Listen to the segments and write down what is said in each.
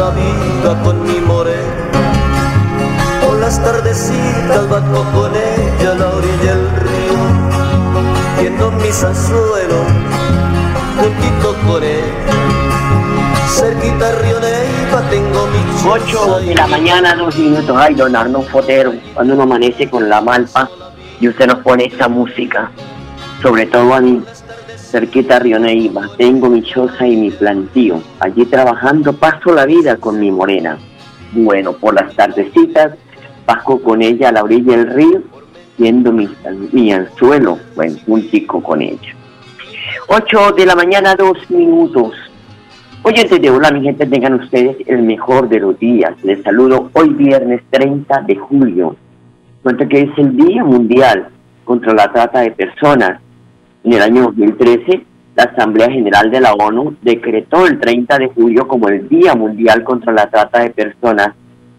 la vida con mi morena. Por las tardecitas bajo con ella a la orilla del río. Viendo mis anzuelos juntito con ella. Cerquita Río Neiva tengo mi choza 8 de la mañana, dos minutos. Ay, don Arno Fotero, cuando uno amanece con la malpa y usted nos pone esta música, sobre todo a mí, cerquita tengo mi choza y mi plantío. Allí trabajando paso la vida con mi morena. Bueno, por las tardecitas, bajo con ella a la orilla del río, viendo mi, mi anzuelo, bueno, un chico con ella. 8 de la mañana, dos minutos. Oyentes de Hola, mi gente, tengan ustedes el mejor de los días. Les saludo hoy viernes 30 de julio. Cuenta que es el Día Mundial contra la Trata de Personas. En el año 2013, la Asamblea General de la ONU decretó el 30 de julio como el Día Mundial contra la Trata de Personas,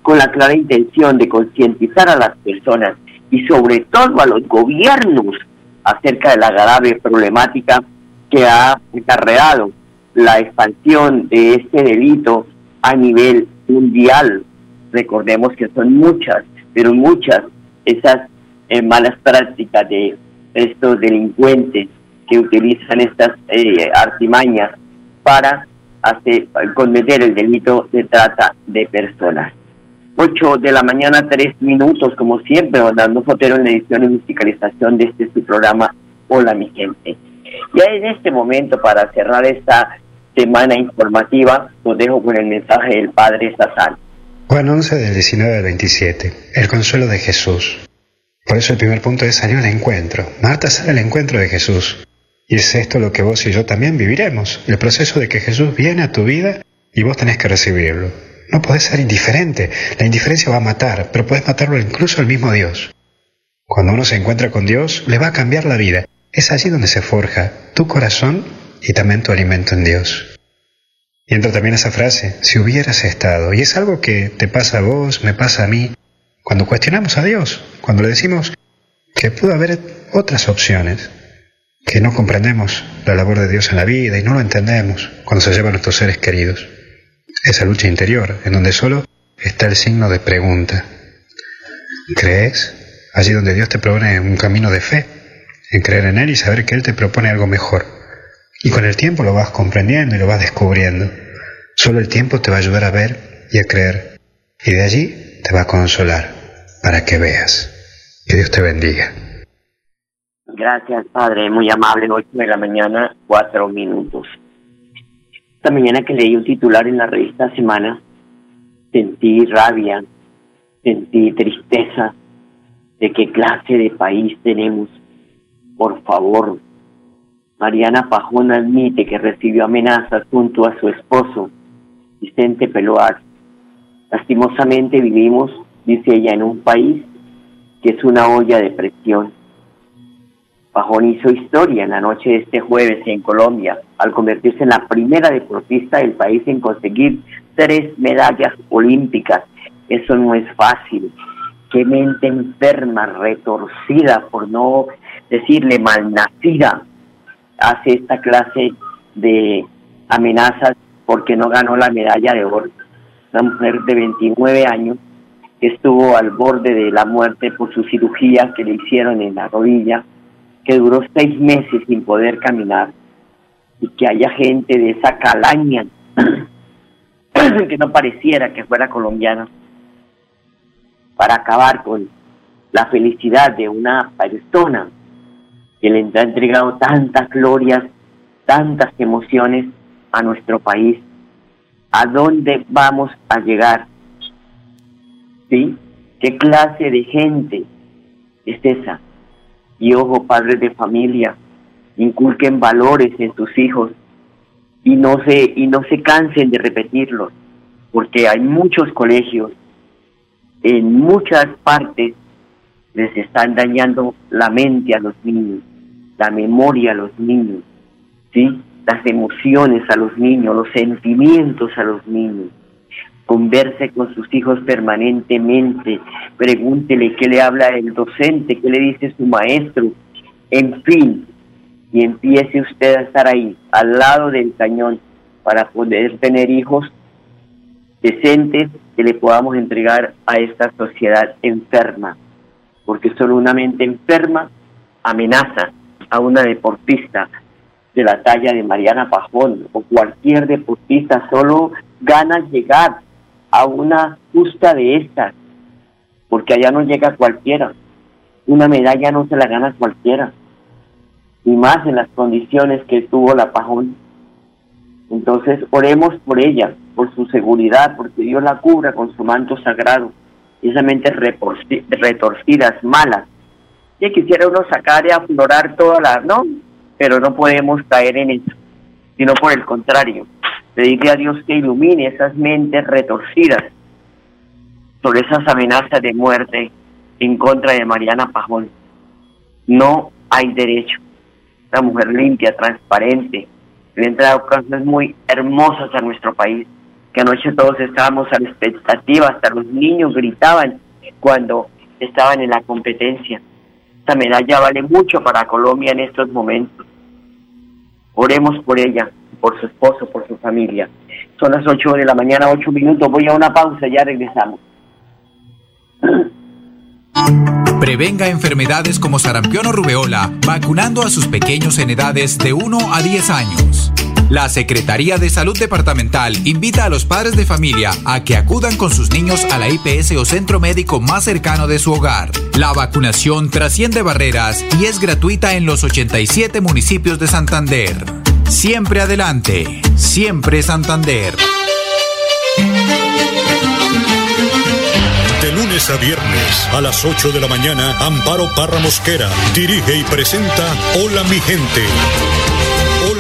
con la clara intención de concientizar a las personas y sobre todo a los gobiernos acerca de la grave problemática que ha acarreado la expansión de este delito a nivel mundial. Recordemos que son muchas, pero muchas esas eh, malas prácticas de estos delincuentes que utilizan estas eh, artimañas para hacer, cometer el delito de trata de personas. 8 de la mañana, 3 minutos, como siempre, dando fotero en la edición y musicalización de este su programa Hola mi gente. Ya en este momento, para cerrar esta semana informativa, los dejo con el mensaje del Padre Sazán. Juan 11 del 19 al 27. El consuelo de Jesús. Por eso el primer punto es salir al encuentro. Marta sale al encuentro de Jesús. Y es esto lo que vos y yo también viviremos. El proceso de que Jesús viene a tu vida y vos tenés que recibirlo. No podés ser indiferente. La indiferencia va a matar, pero podés matarlo incluso el mismo Dios. Cuando uno se encuentra con Dios, le va a cambiar la vida. Es allí donde se forja tu corazón y también tu alimento en Dios. Y entra también esa frase, si hubieras estado. Y es algo que te pasa a vos, me pasa a mí, cuando cuestionamos a Dios, cuando le decimos que pudo haber otras opciones, que no comprendemos la labor de Dios en la vida y no lo entendemos cuando se llevan nuestros seres queridos. Esa lucha interior, en donde solo está el signo de pregunta. ¿Crees? Allí donde Dios te propone un camino de fe, en creer en Él y saber que Él te propone algo mejor. Y con el tiempo lo vas comprendiendo y lo vas descubriendo. Solo el tiempo te va a ayudar a ver y a creer. Y de allí te va a consolar para que veas. Que Dios te bendiga. Gracias, Padre, muy amable. 8 de la mañana, 4 minutos. Esta mañana que leí un titular en la revista Semana, sentí rabia, sentí tristeza de qué clase de país tenemos. Por favor, Mariana Pajón admite que recibió amenazas junto a su esposo, Vicente Peloar. Lastimosamente vivimos, dice ella, en un país que es una olla de presión. Pajón hizo historia en la noche de este jueves en Colombia al convertirse en la primera deportista del país en conseguir tres medallas olímpicas. Eso no es fácil. Qué mente enferma, retorcida por no decirle malnacida, hace esta clase de amenazas porque no ganó la medalla de oro. Una mujer de 29 años que estuvo al borde de la muerte por su cirugía que le hicieron en la rodilla, que duró seis meses sin poder caminar y que haya gente de esa calaña que no pareciera que fuera colombiana para acabar con la felicidad de una persona que le ha entregado tantas glorias, tantas emociones a nuestro país. ¿A dónde vamos a llegar? ¿Sí? ¿Qué clase de gente es esa? Y ojo, padres de familia, inculquen valores en sus hijos y no se y no se cansen de repetirlos, porque hay muchos colegios en muchas partes les están dañando la mente a los niños, la memoria a los niños, ¿sí? Las emociones a los niños, los sentimientos a los niños. Converse con sus hijos permanentemente, pregúntele qué le habla el docente, qué le dice su maestro, en fin, y empiece usted a estar ahí, al lado del cañón, para poder tener hijos decentes que le podamos entregar a esta sociedad enferma, porque solo una mente enferma amenaza a una deportista de la talla de Mariana Pajón o cualquier deportista, solo gana llegar a una justa de estas, porque allá no llega cualquiera, una medalla no se la gana cualquiera, y más en las condiciones que tuvo la Pajón. Entonces oremos por ella, por su seguridad, porque Dios la cubra con su manto sagrado, esa mente retorcidas, malas. Y quisiera uno sacar y aflorar todas las, ¿no? Pero no podemos caer en eso, sino por el contrario, pedirle a Dios que ilumine esas mentes retorcidas sobre esas amenazas de muerte en contra de Mariana Pajón. No hay derecho. La mujer limpia, transparente, le ha entregado cosas muy hermosas a nuestro país que anoche todos estábamos a la expectativa, hasta los niños gritaban cuando estaban en la competencia. Esta medalla vale mucho para Colombia en estos momentos. Oremos por ella, por su esposo, por su familia. Son las 8 de la mañana, 8 minutos. Voy a una pausa, ya regresamos. Prevenga enfermedades como sarampión o rubeola vacunando a sus pequeños en edades de 1 a 10 años. La Secretaría de Salud Departamental invita a los padres de familia a que acudan con sus niños a la IPS o centro médico más cercano de su hogar. La vacunación trasciende barreras y es gratuita en los 87 municipios de Santander. Siempre adelante, siempre Santander. De lunes a viernes a las 8 de la mañana, Amparo Parra Mosquera dirige y presenta Hola mi gente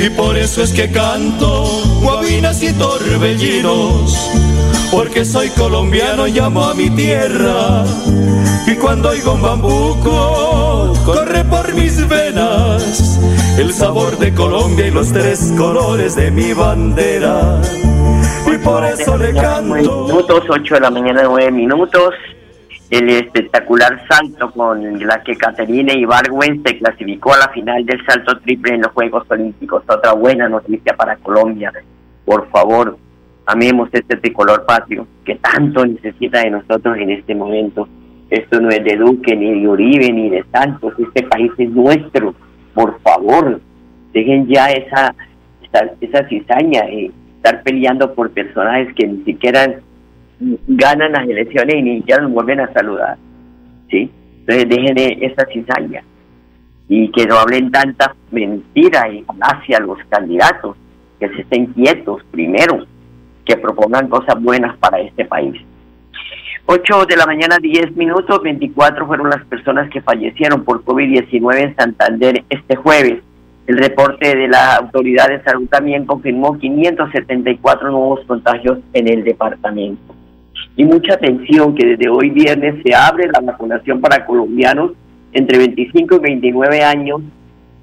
y por eso es que canto guabinas y torbellinos, porque soy colombiano y amo a mi tierra. Y cuando oigo un bambuco, corre por mis venas el sabor de Colombia y los tres colores de mi bandera. Y por eso le canto. Minutos, 8 de la mañana, 9 minutos el espectacular salto con la que Caterina Ibargüen se clasificó a la final del salto triple en los Juegos Olímpicos. Otra buena noticia para Colombia. Por favor, amemos este tricolor patrio que tanto necesita de nosotros en este momento. Esto no es de Duque, ni de Uribe, ni de Santos. Este país es nuestro. Por favor, dejen ya esa, esa, esa cizaña de estar peleando por personajes que ni siquiera ganan las elecciones y ni ya nos vuelven a saludar. ¿sí? Entonces dejen esa cizaña y que no hablen tanta mentira y hacia los candidatos, que se estén quietos primero, que propongan cosas buenas para este país. 8 de la mañana, 10 minutos, 24 fueron las personas que fallecieron por COVID-19 en Santander este jueves. El reporte de la Autoridad de Salud también confirmó 574 nuevos contagios en el departamento. Y mucha atención que desde hoy viernes se abre la vacunación para colombianos entre 25 y 29 años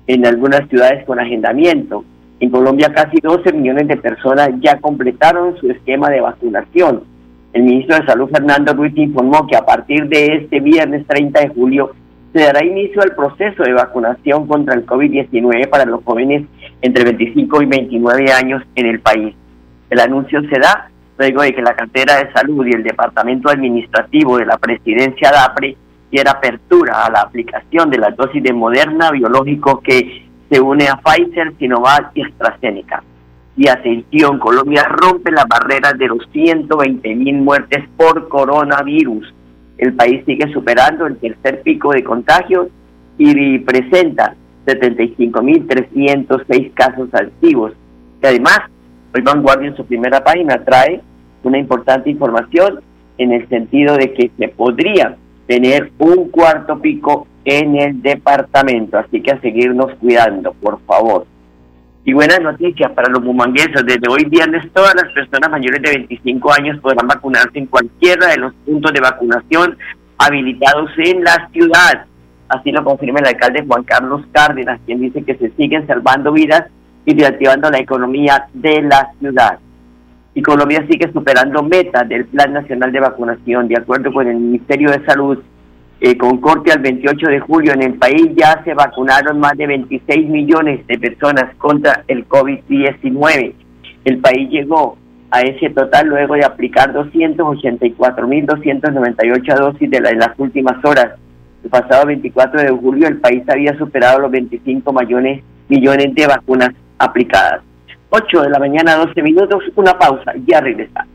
en algunas ciudades con agendamiento. En Colombia casi 12 millones de personas ya completaron su esquema de vacunación. El ministro de Salud Fernando Ruiz informó que a partir de este viernes 30 de julio se dará inicio al proceso de vacunación contra el COVID-19 para los jóvenes entre 25 y 29 años en el país. El anuncio se da luego de que la cartera de salud y el departamento administrativo de la presidencia DAPRE diera apertura a la aplicación de la dosis de Moderna biológico que se une a Pfizer, Sinovac y AstraZeneca. Y atención, Colombia rompe las barreras de los 120 mil muertes por coronavirus el país sigue superando el tercer pico de contagios y presenta 75.306 casos activos. Y además, hoy Vanguardia en su primera página trae una importante información en el sentido de que se podría tener un cuarto pico en el departamento. Así que a seguirnos cuidando, por favor. Y buenas noticias para los bumangueses. Desde hoy viernes todas las personas mayores de 25 años podrán vacunarse en cualquiera de los puntos de vacunación habilitados en la ciudad. Así lo confirma el alcalde Juan Carlos Cárdenas, quien dice que se siguen salvando vidas y reactivando la economía de la ciudad. Y Colombia sigue superando metas del Plan Nacional de Vacunación. De acuerdo con el Ministerio de Salud, eh, con corte al 28 de julio en el país ya se vacunaron más de 26 millones de personas contra el COVID-19. El país llegó a ese total luego de aplicar 284.298 dosis de, en las últimas horas. El pasado 24 de julio el país había superado los 25 millones, millones de vacunas aplicadas. 8 de la mañana, 12 minutos, una pausa, ya regresamos.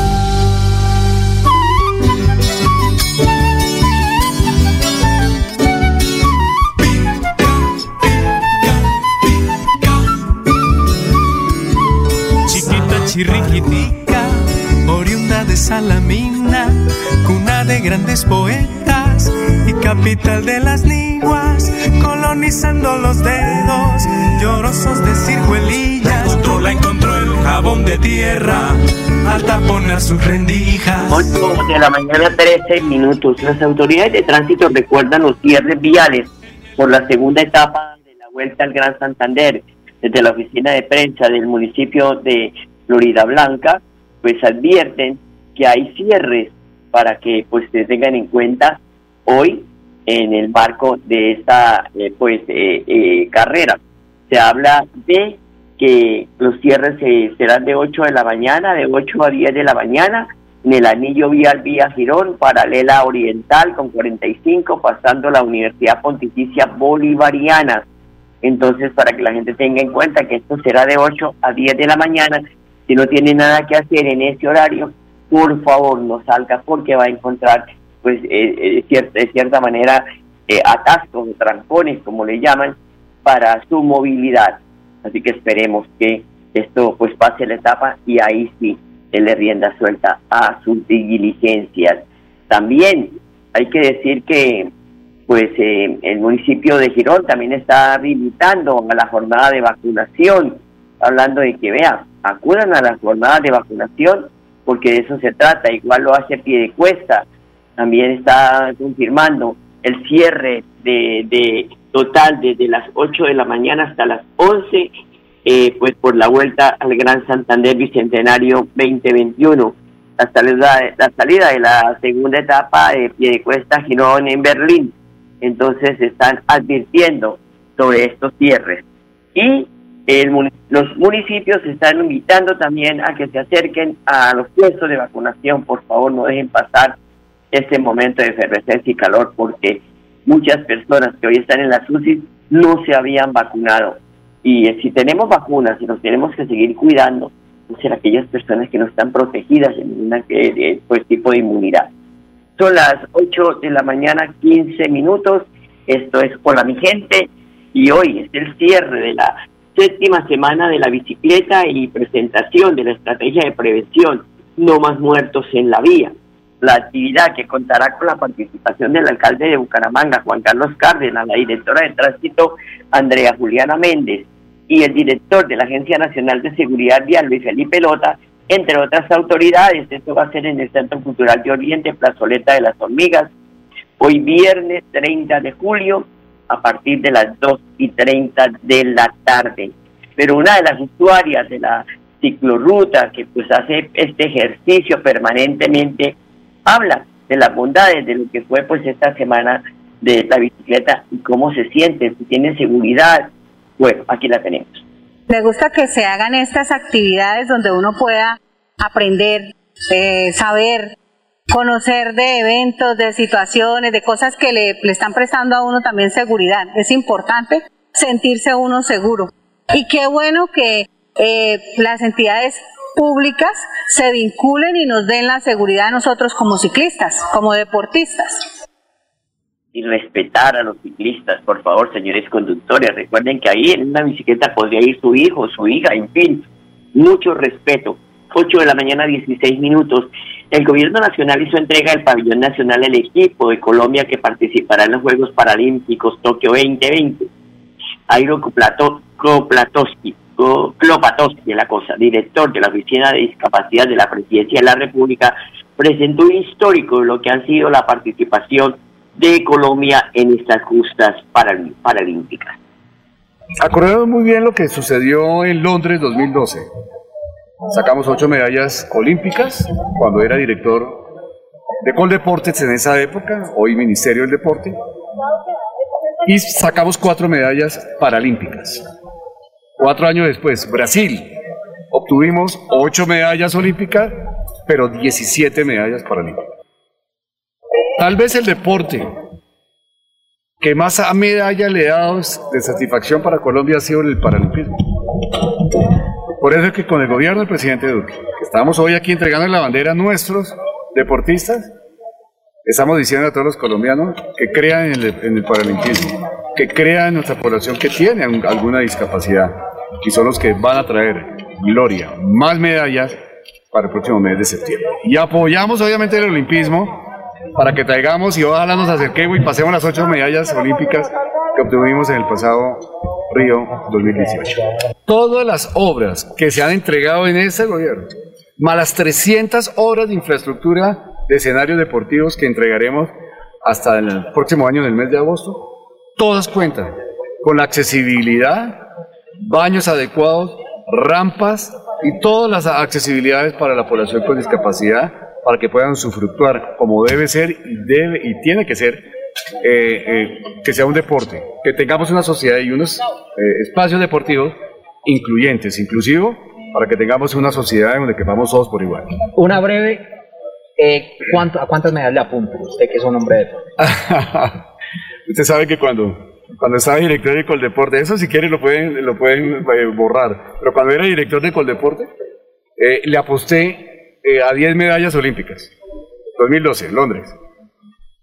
De Salamina, cuna de grandes poetas y capital de las liguas, colonizando los dedos, llorosos de ciruelillas. Encontró, la encontró el jabón de tierra, al taponar sus rendijas. 8 de la mañana, 13 minutos. Las autoridades de tránsito recuerdan los cierres viales por la segunda etapa de la vuelta al Gran Santander desde la oficina de prensa del municipio de Florida Blanca, pues advierten que hay cierres para que pues se tengan en cuenta hoy en el marco de esta eh, pues eh, eh, carrera. Se habla de que los cierres serán de 8 de la mañana, de 8 a 10 de la mañana, en el anillo vial vía Girón, paralela oriental con 45, pasando la Universidad Pontificia Bolivariana. Entonces, para que la gente tenga en cuenta que esto será de 8 a 10 de la mañana si no tiene nada que hacer en ese horario, por favor no salga porque va a encontrar, pues, eh, eh, de cierta manera, eh, atascos o trancones, como le llaman, para su movilidad. Así que esperemos que esto pues pase la etapa y ahí sí se le rienda suelta a sus diligencias. También hay que decir que pues el municipio de Girón también está habilitando a la jornada de vacunación, hablando de que vea, acudan a las jornadas de vacunación porque de eso se trata, igual lo hace pie de cuesta, también está confirmando el cierre de, de total desde las 8 de la mañana hasta las 11, eh, pues por la vuelta al Gran Santander Bicentenario 2021. La salida, la salida de la segunda etapa de pie de cuesta Girón en Berlín. Entonces están advirtiendo sobre estos cierres. Y los municipios están invitando también a que se acerquen a los puestos de vacunación. Por favor, no dejen pasar este momento de efervescencia y calor porque muchas personas que hoy están en la UCI no se habían vacunado. Y si tenemos vacunas y nos tenemos que seguir cuidando, ser aquellas personas que no están protegidas en una pues, tipo de inmunidad. Son las 8 de la mañana, 15 minutos. Esto es Hola mi gente y hoy es el cierre de la séptima semana de la bicicleta y presentación de la estrategia de prevención No más muertos en la vía. La actividad que contará con la participación del alcalde de Bucaramanga, Juan Carlos Cárdenas, la directora de tránsito, Andrea Juliana Méndez, y el director de la Agencia Nacional de Seguridad Vial, Luis Felipe Lota, entre otras autoridades. Esto va a ser en el Centro Cultural de Oriente, Plazoleta de las Hormigas, hoy viernes 30 de julio, a partir de las 2 y 30 de la tarde. Pero una de las usuarias de la ciclorruta que pues hace este ejercicio permanentemente habla de las bondades de lo que fue pues esta semana de la bicicleta y cómo se siente, si tiene seguridad, bueno, aquí la tenemos. Me gusta que se hagan estas actividades donde uno pueda aprender, eh, saber, conocer de eventos, de situaciones, de cosas que le, están prestando a uno también seguridad. Es importante sentirse uno seguro. Y qué bueno que eh, las entidades públicas se vinculen y nos den la seguridad a nosotros como ciclistas, como deportistas y respetar a los ciclistas, por favor, señores conductores. Recuerden que ahí en una bicicleta podría ir su hijo, su hija, en fin, mucho respeto. 8 de la mañana, 16 minutos. El gobierno nacional hizo entrega del pabellón nacional al equipo de Colombia que participará en los Juegos Paralímpicos Tokio 2020. Airo Klopatowski, la cosa, director de la Oficina de Discapacidad de la Presidencia de la República, presentó un histórico de lo que ha sido la participación de Colombia en estas justas paralímpicas. Acordamos muy bien lo que sucedió en Londres 2012. Sacamos ocho medallas olímpicas cuando era director de Coldeportes en esa época, hoy Ministerio del Deporte, y sacamos cuatro medallas paralímpicas. Cuatro años después, Brasil, obtuvimos ocho medallas olímpicas, pero 17 medallas paralímpicas. Tal vez el deporte que más a medalla le ha dado de satisfacción para Colombia ha sido el paralimpismo. Por eso es que con el gobierno del presidente Duque, que estamos hoy aquí entregando la bandera a nuestros deportistas, estamos diciendo a todos los colombianos que crean en el, en paralimpismo, que crean en nuestra población que tiene alguna discapacidad y son los que van a traer gloria, más medallas para el próximo mes de septiembre. Y apoyamos obviamente el olimpismo para que traigamos y ojalá nos acerquemos y pasemos las ocho medallas olímpicas que obtuvimos en el pasado Río 2018. Todas las obras que se han entregado en ese gobierno, más las 300 obras de infraestructura de escenarios deportivos que entregaremos hasta el próximo año, en el mes de agosto, todas cuentan con la accesibilidad, baños adecuados, rampas y todas las accesibilidades para la población con discapacidad para que puedan sufructuar como debe ser y debe y tiene que ser eh, eh, que sea un deporte, que tengamos una sociedad y unos eh, espacios deportivos incluyentes, inclusivos, para que tengamos una sociedad en donde quepamos todos por igual. Una breve, ¿cuánto, ¿a cuántas medallas le apunta usted que es un hombre de deporte? usted sabe que cuando cuando estaba director de Coldeporte, eso si quiere lo pueden, lo pueden borrar, pero cuando era director de Coldeporte, le aposté eh, a 10 medallas olímpicas. 2012, Londres.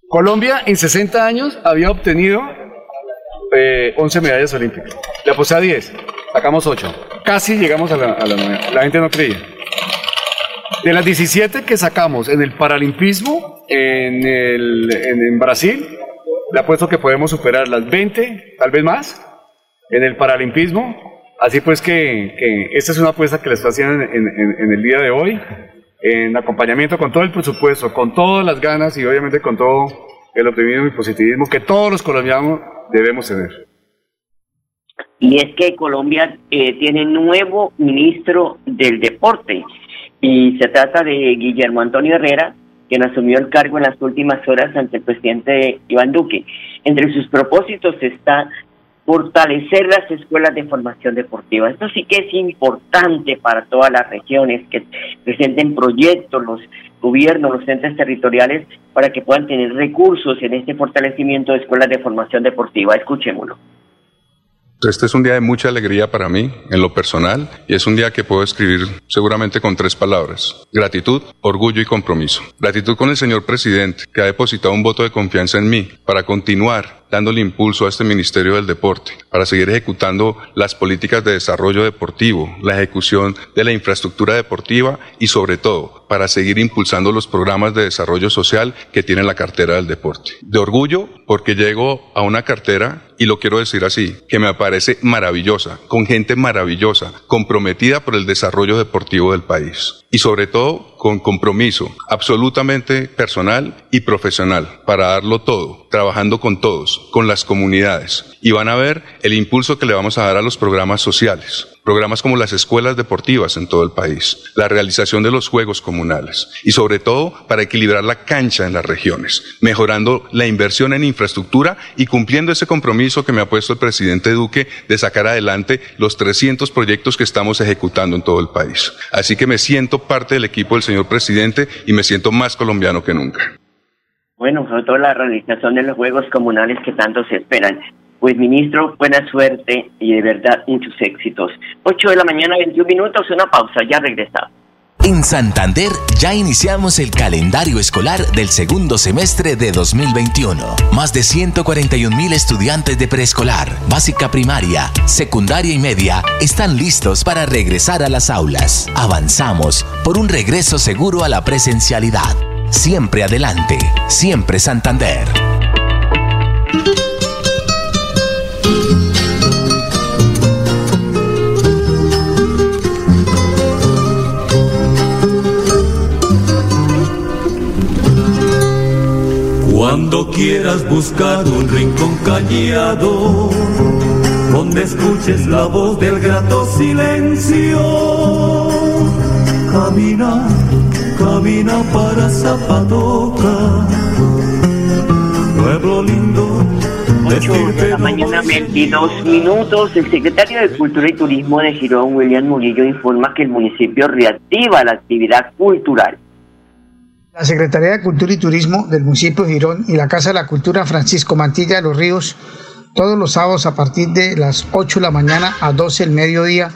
Colombia en 60 años había obtenido 11 eh, medallas olímpicas. Le aposté a 10, sacamos 8. Casi llegamos a la, a la gente no creía. De las 17 que sacamos en el paralimpismo en, el, en, Brasil, le apuesto que podemos superar las 20, tal vez más, en el paralimpismo. Así pues que, que esta es una apuesta que les estoy haciendo en, en el día de hoy en acompañamiento con todo el presupuesto, con todas las ganas y obviamente con todo el optimismo y positivismo que todos los colombianos debemos tener. Y es que Colombia eh, tiene nuevo ministro del deporte y se trata de Guillermo Antonio Herrera, quien asumió el cargo en las últimas horas ante el presidente Iván Duque. Entre sus propósitos está fortalecer las escuelas de formación deportiva. Esto sí que es importante para todas las regiones que presenten proyectos, los gobiernos, los entes territoriales, para que puedan tener recursos en este fortalecimiento de escuelas de formación deportiva. Escuchémoslo. Este es un día de mucha alegría para mí, en lo personal, y es un día que puedo escribir seguramente con tres palabras. Gratitud, orgullo y compromiso. Gratitud con el señor presidente, que ha depositado un voto de confianza en mí para continuar dándole impulso a este Ministerio del Deporte para seguir ejecutando las políticas de desarrollo deportivo, la ejecución de la infraestructura deportiva y sobre todo para seguir impulsando los programas de desarrollo social que tiene la cartera del deporte. De orgullo porque llego a una cartera y lo quiero decir así, que me parece maravillosa, con gente maravillosa, comprometida por el desarrollo deportivo del país. Y sobre todo con compromiso absolutamente personal y profesional para darlo todo, trabajando con todos, con las comunidades. Y van a ver el impulso que le vamos a dar a los programas sociales, programas como las escuelas deportivas en todo el país, la realización de los juegos comunales y sobre todo para equilibrar la cancha en las regiones, mejorando la inversión en infraestructura y cumpliendo ese compromiso que me ha puesto el presidente Duque de sacar adelante los 300 proyectos que estamos ejecutando en todo el país. Así que me siento parte del equipo del señor presidente y me siento más colombiano que nunca. Bueno, sobre todo la realización de los Juegos Comunales que tanto se esperan. Pues ministro, buena suerte y de verdad muchos éxitos. 8 de la mañana, 21 minutos, una pausa, ya regresamos. En Santander ya iniciamos el calendario escolar del segundo semestre de 2021. Más de 141 mil estudiantes de preescolar, básica primaria, secundaria y media están listos para regresar a las aulas. Avanzamos por un regreso seguro a la presencialidad. Siempre adelante, siempre Santander. Cuando quieras buscar un rincón callado, donde escuches la voz del grato silencio, camina, camina para Zapatoca, pueblo lindo. 8 de la mañana, 22 minutos. El secretario de Cultura y Turismo de Girón, William Murillo, informa que el municipio reactiva la actividad cultural. La Secretaría de Cultura y Turismo del municipio de Girón y la Casa de la Cultura Francisco Mantilla de los Ríos, todos los sábados a partir de las 8 de la mañana a 12 del mediodía,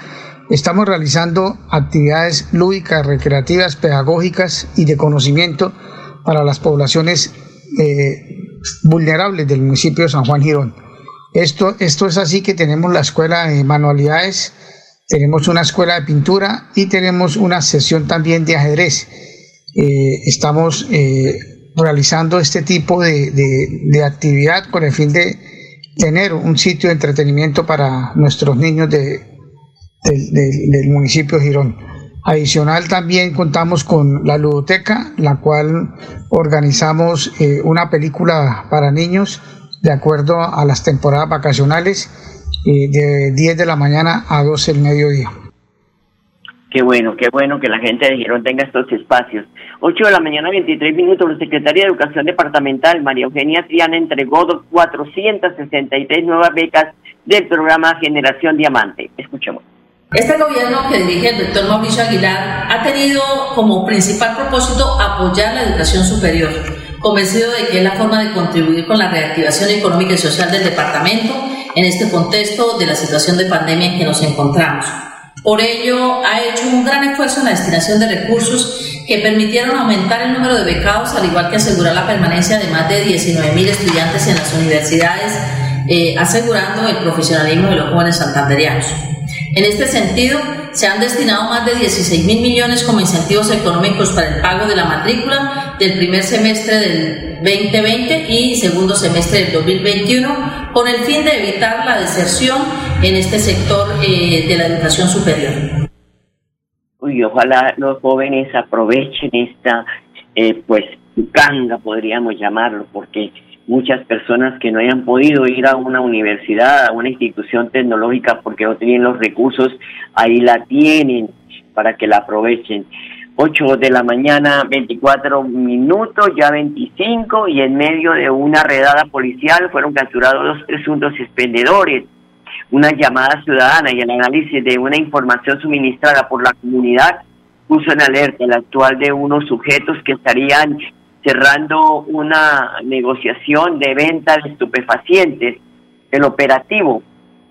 estamos realizando actividades lúdicas, recreativas, pedagógicas y de conocimiento para las poblaciones eh, vulnerables del municipio de San Juan Girón. Esto, esto es así que tenemos la escuela de manualidades, tenemos una escuela de pintura y tenemos una sesión también de ajedrez eh, estamos eh, realizando este tipo de, de, actividad con el fin de tener un sitio de entretenimiento para nuestros niños de, del municipio de Girón. Adicional también contamos con la ludoteca, la cual organizamos eh, una película para niños de acuerdo a las temporadas vacacionales de 10 de la mañana a 12 del mediodía. Qué bueno, qué bueno que la gente de Girón tenga estos espacios. 8 de la mañana, 23 minutos, la Secretaría de Educación Departamental, María Eugenia Triana, entregó 463 nuevas becas del programa Generación Diamante. Escuchemos. Este gobierno que dirige el doctor Mauricio Aguilar ha tenido como principal propósito apoyar la educación superior, convencido de que es la forma de contribuir con la reactivación económica y social del departamento en este contexto de la situación de pandemia en que nos encontramos. Por ello, ha hecho un gran esfuerzo en la destinación de recursos que permitieron aumentar el número de becados, al igual que asegurar la permanencia de más de 19.000 estudiantes en las universidades, eh, asegurando el profesionalismo de los jóvenes santanderianos. En este sentido, se han destinado más de 16 mil millones como incentivos económicos para el pago de la matrícula del primer semestre del 2020 y segundo semestre del 2021, con el fin de evitar la deserción en este sector eh, de la educación superior. Uy, ojalá los jóvenes aprovechen esta, eh, pues, ganga, podríamos llamarlo, porque muchas personas que no hayan podido ir a una universidad, a una institución tecnológica porque no tienen los recursos, ahí la tienen para que la aprovechen. 8 de la mañana, 24 minutos, ya 25, y en medio de una redada policial fueron capturados los presuntos expendedores. Una llamada ciudadana y el análisis de una información suministrada por la comunidad puso en alerta el actual de unos sujetos que estarían cerrando una negociación de venta de estupefacientes. El operativo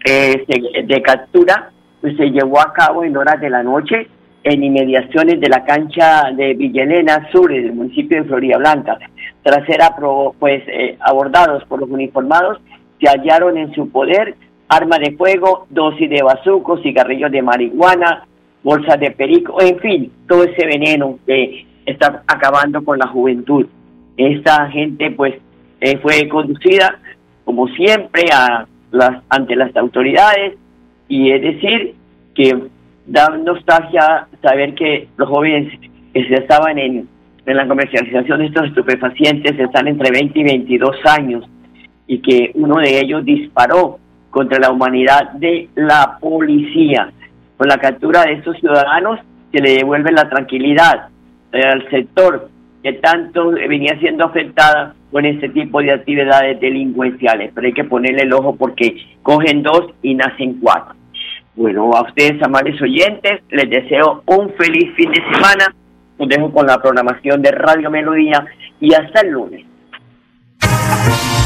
eh, de captura pues, se llevó a cabo en horas de la noche en inmediaciones de la cancha de Villalena Sur, del municipio de Florida Blanca. Tras ser pues, eh, abordados por los uniformados, se hallaron en su poder armas de fuego, dosis de bazucos, cigarrillos de marihuana, bolsas de perico, en fin, todo ese veneno que está acabando con la juventud. Esta gente pues eh, fue conducida como siempre a las, ante las autoridades y es decir que da nostalgia saber que los jóvenes que se estaban en, en la comercialización de estos estupefacientes están entre 20 y 22 años y que uno de ellos disparó contra la humanidad de la policía. Con la captura de estos ciudadanos se le devuelve la tranquilidad al sector que tanto venía siendo afectada con este tipo de actividades delincuenciales. Pero hay que ponerle el ojo porque cogen dos y nacen cuatro. Bueno, a ustedes, amables oyentes, les deseo un feliz fin de semana. Los dejo con la programación de Radio Melodía y hasta el lunes.